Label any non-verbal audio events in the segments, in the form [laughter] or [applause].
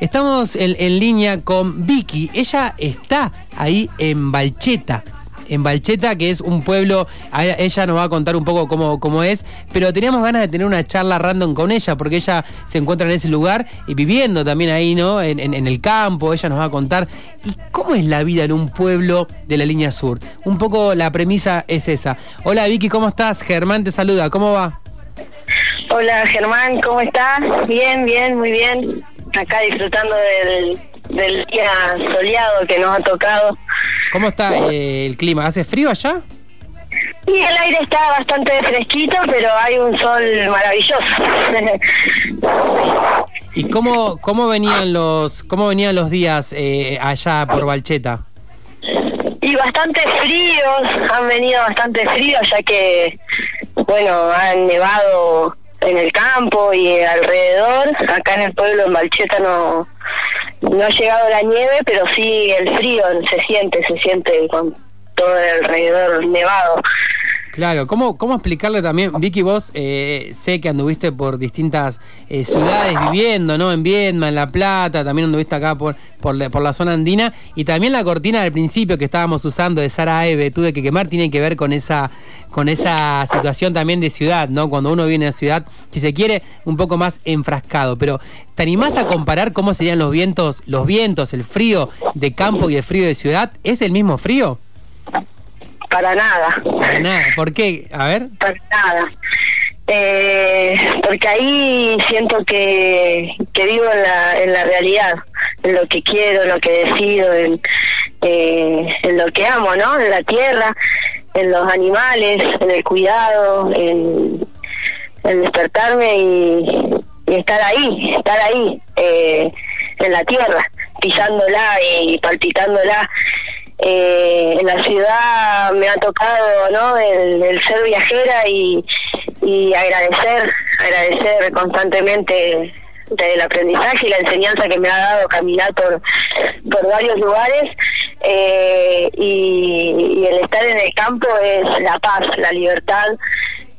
Estamos en, en línea con Vicky. Ella está ahí en Balcheta. En Balcheta, que es un pueblo, ella nos va a contar un poco cómo, cómo es, pero teníamos ganas de tener una charla random con ella, porque ella se encuentra en ese lugar y viviendo también ahí, ¿no? En el campo, ella nos va a contar. ¿Y cómo es la vida en un pueblo de la línea sur? Un poco la premisa es esa. Hola Vicky, ¿cómo estás? Germán te saluda, ¿cómo va? Hola Germán, ¿cómo estás? Bien, bien, muy bien. Acá disfrutando del, del día soleado que nos ha tocado. ¿Cómo está eh, el clima? ¿Hace frío allá? Y el aire está bastante fresquito, pero hay un sol maravilloso. [laughs] ¿Y cómo, cómo venían los cómo venían los días eh, allá por Balcheta? y bastante fríos, han venido bastante fríos ya que, bueno, han nevado en el campo y alrededor. Acá en el pueblo, en Balcheta, no, no ha llegado la nieve, pero sí el frío se siente, se siente con todo el alrededor nevado. Claro, ¿cómo, cómo explicarle también, Vicky, vos eh, sé que anduviste por distintas eh, ciudades viviendo, ¿no? En Viedma, en La Plata, también anduviste acá por, por, la, por la zona andina, y también la cortina del principio que estábamos usando de Sara Eve, tuve que quemar, tiene que ver con esa, con esa situación también de ciudad, ¿no? Cuando uno viene a ciudad, si se quiere, un poco más enfrascado, pero ¿te animás a comparar cómo serían los vientos, los vientos, el frío de campo y el frío de ciudad? ¿Es el mismo frío? Para nada. Para nada, ¿por qué? A ver. Para nada. Eh, porque ahí siento que, que vivo en la, en la realidad, en lo que quiero, en lo que decido, en, eh, en lo que amo, ¿no? En la tierra, en los animales, en el cuidado, en, en despertarme y, y estar ahí, estar ahí, eh, en la tierra, pisándola y palpitándola. Eh, en la ciudad me ha tocado no el, el ser viajera y, agradecer agradecer constantemente del aprendizaje y la enseñanza que me ha dado caminar por por varios lugares eh, y el estar en el campo es la paz la libertad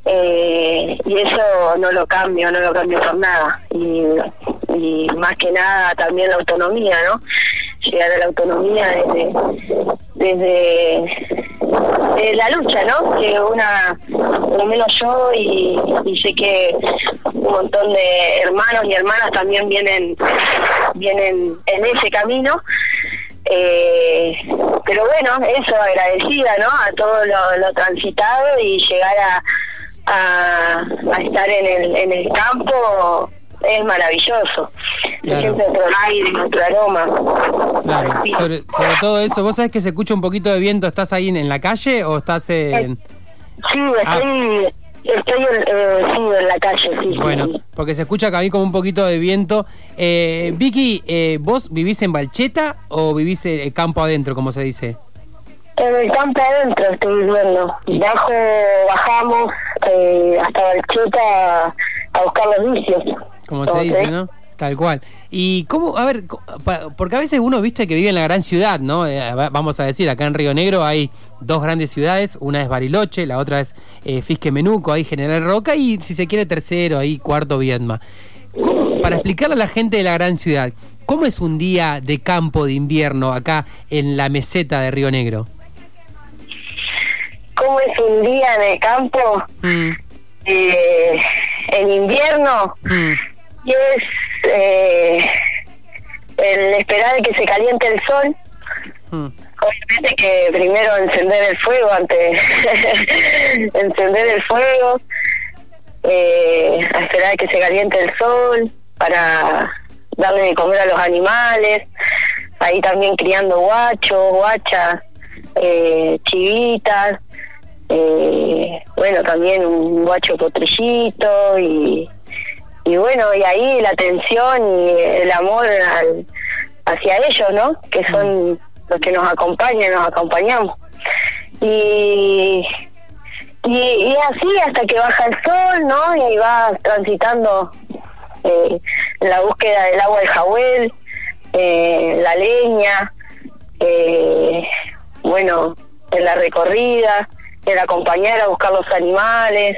eh, y eso no lo cambio no lo cambio por nada y, y más que nada también la autonomía no llegar a la autonomía desde desde la lucha, ¿no? Que una, por lo menos yo y, sé que un montón de hermanos y hermanas también vienen vienen en ese camino. Eh, pero bueno, eso agradecida, ¿no? A todo lo transitado y llegar a, a, a estar en el, en el campo es maravilloso. Claro. Siente otro aire, otro aroma. Claro, sobre, sobre todo eso, vos sabés que se escucha un poquito de viento, ¿estás ahí en, en la calle o estás en...? Sí, Ah. estoy, estoy en, eh, sí, en la calle, sí. Bueno, sí. porque se escucha acá a mí como un poquito de viento. Eh, Vicky, eh, ¿vos vivís en Balcheta o vivís eh, campo adentro, como se dice? En el campo adentro estoy viviendo. Bajo, bajamos eh, hasta Balcheta a buscar los vicios. Como se dice, ¿no? Tal cual. Y cómo, a ver, porque a veces uno viste que vive en la gran ciudad, ¿no? Eh, va- vamos a decir, acá en Río Negro hay dos grandes ciudades, una es Bariloche, la otra es eh, Fisque Menuco, hay General Roca y si se quiere tercero, ahí cuarto Viedma. ¿Cómo- para explicarle a la gente de la gran ciudad, ¿cómo es un día de campo de invierno acá en la meseta de Río Negro? ¿Cómo es un día en el campo Mm, eh, en invierno? mm, Y es eh, el esperar que se caliente el sol. mm. Obviamente que primero encender el fuego antes [laughs] encender el fuego, eh, a esperar que se caliente el sol para darle de comer a los animales, ahí también criando guachos, guachas, eh, chivitas, eh, bueno también un guacho potrillito y, y bueno y ahí la atención y el amor al- hacia ellos, ¿no? Que son los que nos acompañan, nos acompañamos. Y, y, y así hasta que baja el sol, ¿no? Y ahí va transitando eh, la búsqueda del agua del jahuel, eh, la leña, eh, bueno, en la recorrida, el acompañar a buscar los animales,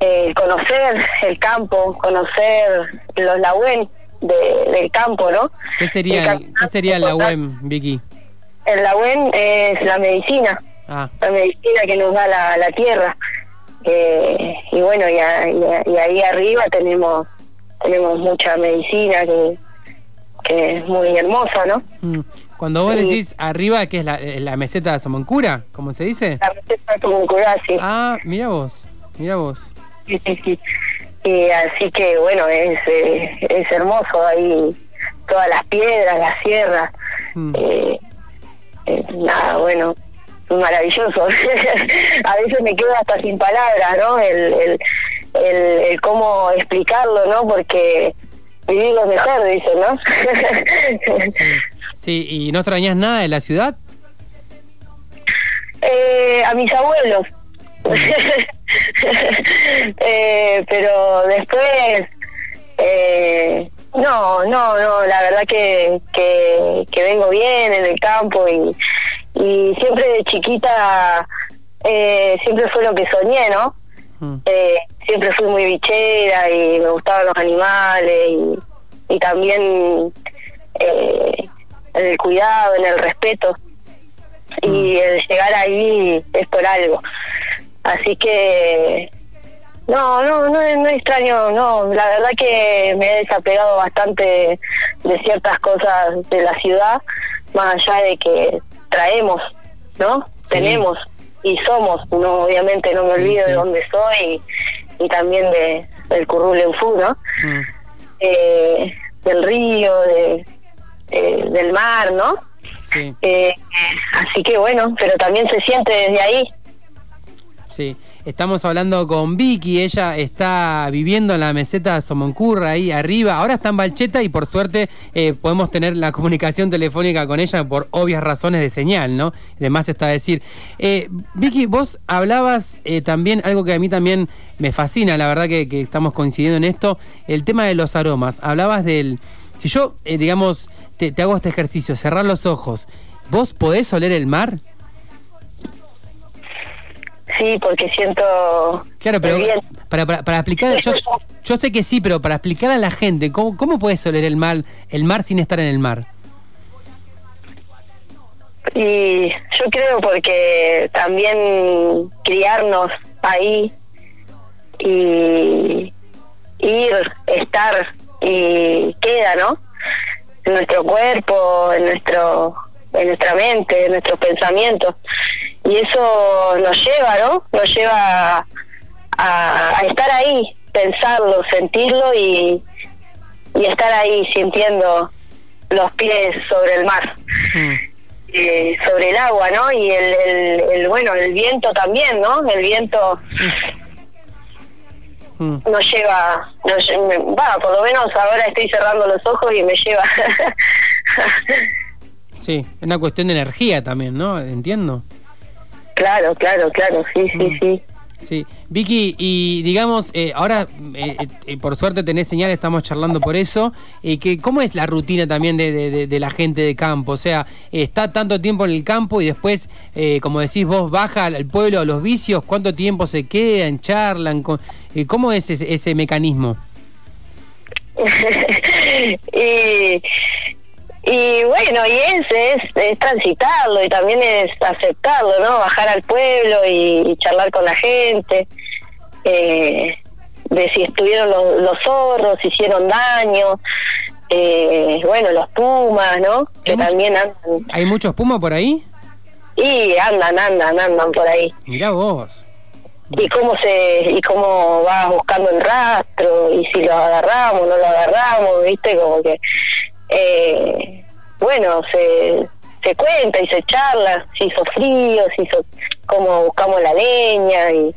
eh, conocer el campo, conocer los lagüen, del campo, ¿no? ¿Qué sería, ¿qué sería UEM, Vicky? En la UEM es la medicina, ah. la medicina que nos da la, la tierra. Eh, y bueno, y, y, ahí arriba tenemos tenemos mucha medicina que, que es muy hermosa, ¿no? Mm. Cuando vos decís arriba, ¿qué es la, eh, la meseta de Somoncura? ¿Cómo se dice? La meseta de Somoncura, sí. Ah, mira vos, mira vos. Sí, sí, sí. Y así que bueno, es, eh, es hermoso ahí, todas las piedras, las sierras. Mm. Eh, nada, bueno, maravilloso. [laughs] a veces me quedo hasta sin palabras, ¿no? El, el, el, cómo explicarlo, ¿no? Porque vivir lo mejor, dicen, ¿no? [laughs] sí. ¿Y no extrañas nada de la ciudad? Eh, a mis abuelos. [laughs] eh, pero después, eh, no, no, no, la verdad que, que, que vengo bien en el campo y y siempre de chiquita eh, siempre fue lo que soñé, ¿no? Mm. Eh, siempre fui muy bichera y me gustaban los animales y, también eh, en el cuidado, en el respeto y mm. el llegar ahí es por algo. Así que no, no, no, no extraño, no, la verdad que me he desapegado bastante de ciertas cosas de la ciudad, más allá de que traemos, ¿no? Tenemos y somos, no obviamente no me olvido de dónde soy y, también de del Currulen Fu, ¿no? Mm. Eh, del río, de, del mar, ¿no? Sí. Eh, así que bueno, pero también se siente desde ahí. Sí. Estamos hablando con Vicky, ella está viviendo en la meseta Somoncurra, ahí arriba. Ahora está en Balcheta y por suerte eh, podemos tener la comunicación telefónica con ella por obvias razones de señal, ¿no? Además está a decir. Eh, Vicky, vos hablabas eh, también, algo que a mí también me fascina, la verdad que, que estamos coincidiendo en esto, el tema de los aromas. Hablabas del... Si yo, digamos, te, te hago este ejercicio, cerrar los ojos, ¿vos podés oler el mar? Sí, porque siento... Claro, pero para, para, para, explicar, yo, yo, sé que sí, pero para explicar a la gente, ¿cómo, cómo puedes oler el mar, el mar sin estar en el mar? Y yo creo porque también criarnos ahí y ir, estar y queda, ¿no? En nuestro cuerpo, en nuestro en nuestra mente, en nuestros pensamientos y eso nos lleva, ¿no? Nos lleva a, estar ahí, pensarlo, sentirlo y, y, estar ahí sintiendo los pies sobre el mar, mm. eh, sobre el agua, ¿no? Y el, el, bueno, el viento también, ¿no? El viento mm. nos lleva, nos, va, por lo menos ahora estoy cerrando los ojos y me lleva. [laughs] sí, es una cuestión de energía también, ¿no? Entiendo. Claro, claro, claro, sí, sí, mm. sí. Sí, Vicky, y digamos, eh, ahora eh, eh, por suerte tenés señal, estamos charlando por eso. que, ¿Cómo es la rutina también de, de, la gente de campo? O sea, está tanto tiempo en el campo y después, como decís vos, baja al pueblo a los vicios, ¿cuánto tiempo se quedan, charlan? ¿Cómo es ese, ese mecanismo? Y [laughs] bueno, y es, es, transitarlo y también es aceptarlo, ¿no? Bajar al pueblo y, charlar con la gente, eh, de si estuvieron los, los zorros, si hicieron daño, eh, bueno, los pumas, ¿no? Que también andan. ¿Hay muchos pumas por ahí? Y andan, andan, andan por ahí. Mira vos. Y cómo se y cómo vas buscando el rastro y si lo agarramos, no lo agarramos, ¿viste? Como que eh, bueno, se, se cuenta y se charla, si hizo frío, si hizo cómo buscamos la leña y,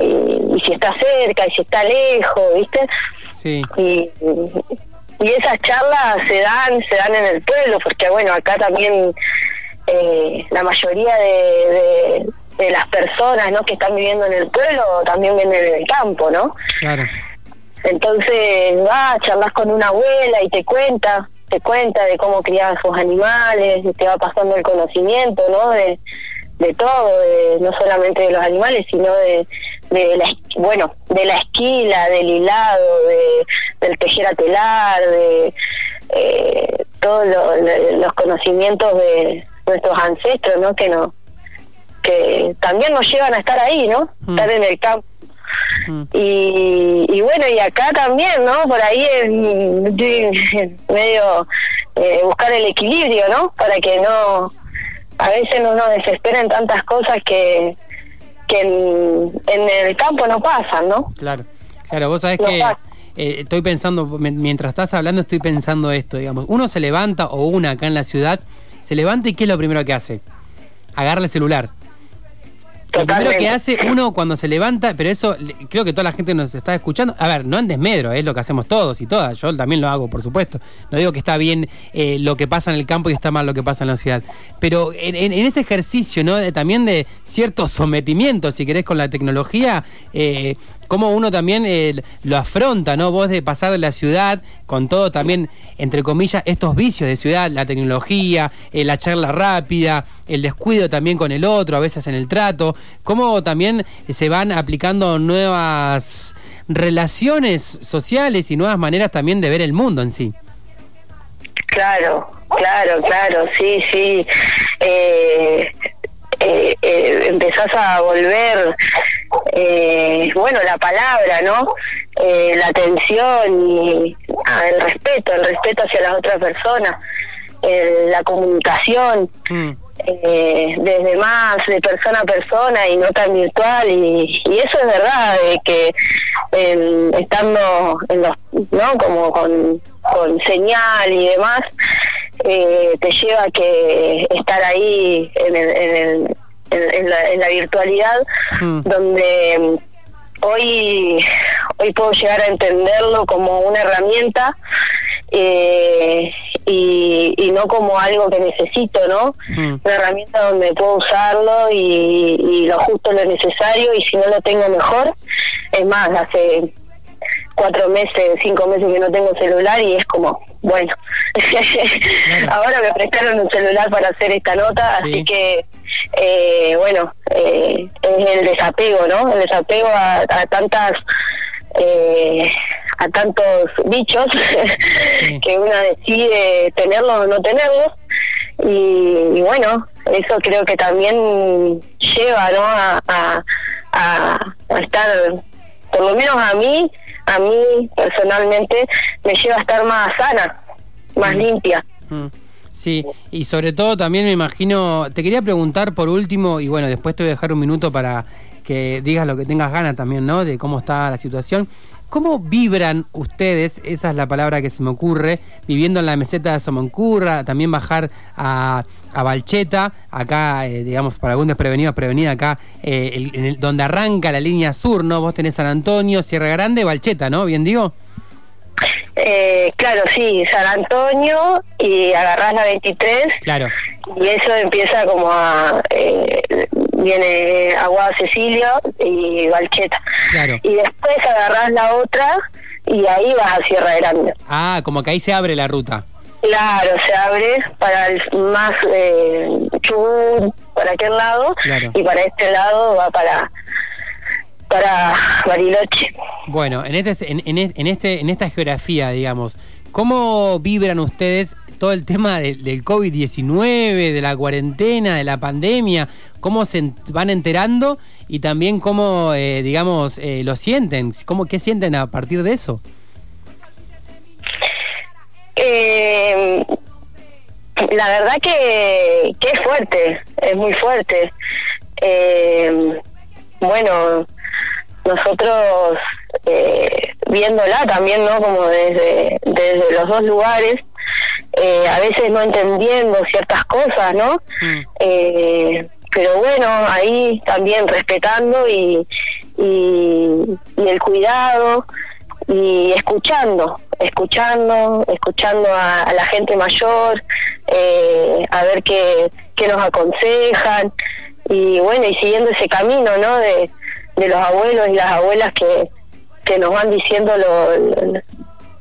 y, si está cerca y si está lejos, ¿viste? Sí. Y, y esas charlas se dan, se dan en el pueblo, porque bueno, acá también eh, la mayoría de, de, las personas ¿no? que están viviendo en el pueblo también vienen en el campo, ¿no? Claro. Entonces, va, charlas con una abuela y te cuenta te cuenta de cómo criar sus animales, te va pasando el conocimiento, ¿no? De, de todo, de, no solamente de los animales, sino de, de la, bueno, de la esquila, del hilado, de, del tejer a telar, de eh, todos los conocimientos de nuestros ancestros, ¿no? Que no que también nos llevan a estar ahí, ¿no? Mm. Estar en el campo. Mm. Y, y, bueno, y acá también, ¿no? Por ahí es medio eh, buscar el equilibrio, ¿no? Para que no, a veces no nos desesperen tantas cosas que, que en, el campo no pasan, ¿no? Claro, claro, vos sabés que eh, estoy pensando, mientras estás hablando estoy pensando esto, digamos, uno se levanta o una acá en la ciudad, se levanta y ¿qué es lo primero que hace? Agarra el celular. Lo primero que hace uno cuando se levanta, pero eso creo que toda la gente nos está escuchando. A ver, no en desmedro, es lo que hacemos todos y todas. Yo también lo hago, por supuesto. No digo que está bien eh, lo que pasa en el campo y está mal lo que pasa en la ciudad. Pero en, ese ejercicio, ¿no? también de cierto sometimiento, si querés, con la tecnología, eh, cómo uno también eh, lo afronta, ¿no? Vos de pasar de la ciudad con todo también, entre comillas, estos vicios de ciudad, la tecnología, eh, la charla rápida, el descuido también con el otro, a veces en el trato, cómo también se van aplicando nuevas relaciones sociales y nuevas maneras también de ver el mundo en sí. Claro, claro, claro, sí, sí. Eh, eh, eh, empezás a volver, eh, bueno, la palabra, ¿no? Eh, la atención y ah, el respeto, el respeto hacia las otras personas, la comunicación, mm. Desde más de persona a persona y no tan virtual, y, y eso es verdad, de que estando en los, ¿no? Como con, con señal y demás, eh, te lleva a que estar ahí en, el, en, la, en la, virtualidad, mm. donde mm, hoy, hoy puedo llegar a entenderlo como una herramienta eh, y, y, no como algo que necesito, ¿no? Mm. Una herramienta donde puedo usarlo y, y lo justo, lo necesario, y si no lo tengo mejor, es más, hace cuatro meses, cinco meses que no tengo celular y es como, bueno, [laughs] ahora me prestaron un celular para hacer esta nota, así que, eh, bueno, eh, es el desapego, ¿no? El desapego a, tantas... Eh, a tantos bichos [laughs] que uno decide tenerlos o no tenerlos y, bueno eso creo que también lleva no a, a estar por lo menos a mí a mí personalmente me lleva a estar más sana, más mm. limpia. Mm. Sí, y sobre todo también me imagino, te quería preguntar por último, y bueno, después te voy a dejar un minuto para que digas lo que tengas ganas también, ¿no? De cómo está la situación. ¿Cómo vibran ustedes, esa es la palabra que se me ocurre, viviendo en la meseta de Somoncurra, también bajar a, a Balcheta, acá, eh, digamos, para algún desprevenido, prevenida acá, eh, el, donde arranca la línea sur, ¿no? Vos tenés San Antonio, Sierra Grande, Balcheta, ¿no? ¿Bien digo? Eh, claro, sí, San Antonio y agarrás la 23. Claro. Y eso empieza como a. Eh, viene Agua Cecilia y Valcheta. Claro. Y después agarrás la otra y ahí vas a Sierra Grande. Ah, como que ahí se abre la ruta. Claro, se abre para el más eh, Chubut, para aquel lado, y para este lado va para para Bariloche. Bueno, en este, en, en, este, en esta geografía, digamos, ¿cómo vibran ustedes todo el tema del COVID-19, de la cuarentena, de la pandemia? ¿Cómo se van enterando y también cómo, eh, digamos, eh, lo sienten? ¿Cómo, ¿Qué sienten a partir de eso? Eh, la verdad que, que es fuerte, es muy fuerte. Eh, bueno, nosotros eh, viéndola también, ¿no? Como desde, desde los dos lugares, eh, a veces no entendiendo ciertas cosas, ¿no? Mm. Eh, pero bueno, ahí también respetando y, y, el cuidado y escuchando, escuchando, escuchando a, la gente mayor, a ver qué, qué nos aconsejan y bueno, y siguiendo ese camino, ¿no? De, de los abuelos y las abuelas que, que nos van diciendo lo,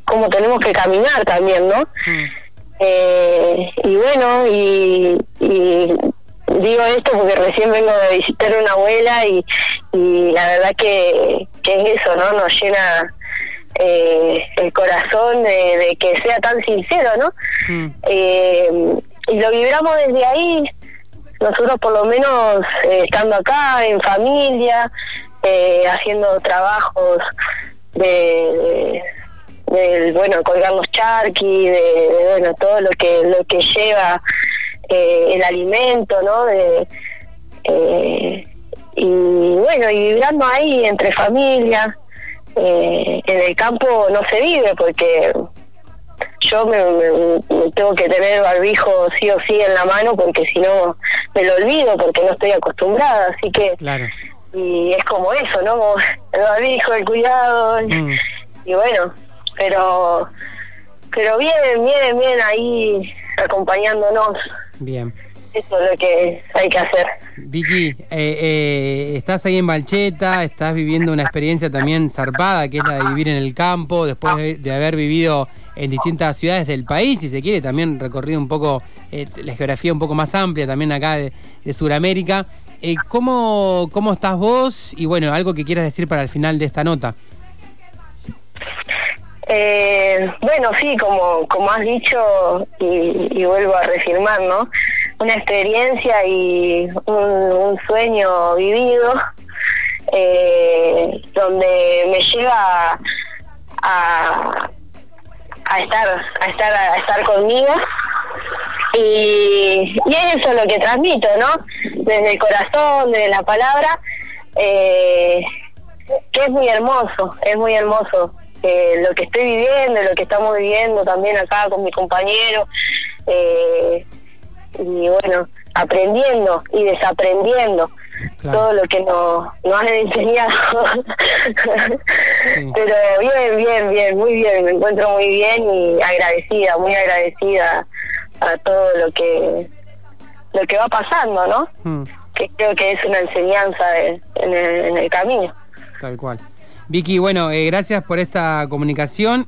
cómo tenemos que caminar también, ¿no? Mm. Eh, y bueno, y, y digo esto porque recién vengo de visitar a una abuela y, y la verdad que, que es eso, ¿no? Nos llena eh, el corazón de, que sea tan sincero, ¿no? Mm. Eh, y lo vibramos desde ahí, nosotros por lo menos eh, estando acá en familia, haciendo trabajos de, bueno colgar los charquis, de, bueno todo lo que lo que lleva el alimento, ¿no? De, y bueno y vibrando ahí entre familias eh, en el campo no se vive porque yo me, tengo que tener barbijo sí o sí en la mano porque si no me lo olvido porque no estoy acostumbrada, así que y es como eso, ¿no? el barbijo, el cuidado mm. y bueno, pero pero bien, bien, bien ahí acompañándonos. Bien. Eso es lo que hay que hacer. Vicky, eh, eh, estás ahí en Balcheta, estás viviendo una experiencia también zarpada, que es la de vivir en el campo, después de, haber vivido en distintas ciudades del país, si se quiere, también recorrido un poco eh, la geografía un poco más amplia también acá de, de Sudamérica. ¿cómo, ¿Cómo estás vos? Y bueno, algo que quieras decir para el final de esta nota. bueno, sí, como, como has dicho y, y vuelvo a reafirmar, ¿no? Una experiencia y un, sueño vivido eh, donde me lleva a, a estar a estar a estar conmigo. Y, y es eso lo que transmito no desde el corazón desde la palabra eh, que es muy hermoso es muy hermoso eh, lo que estoy viviendo lo que estamos viviendo también acá con mi compañero eh, y bueno, aprendiendo y desaprendiendo todo lo que nos, han enseñado. Pero bien, bien, bien, muy bien, me encuentro muy bien y agradecida, muy agradecida a todo lo que lo que va pasando, ¿no? Hmm. Que creo que es una enseñanza en, el, en, el, camino. Tal cual. Vicky, bueno, eh, gracias por esta comunicación.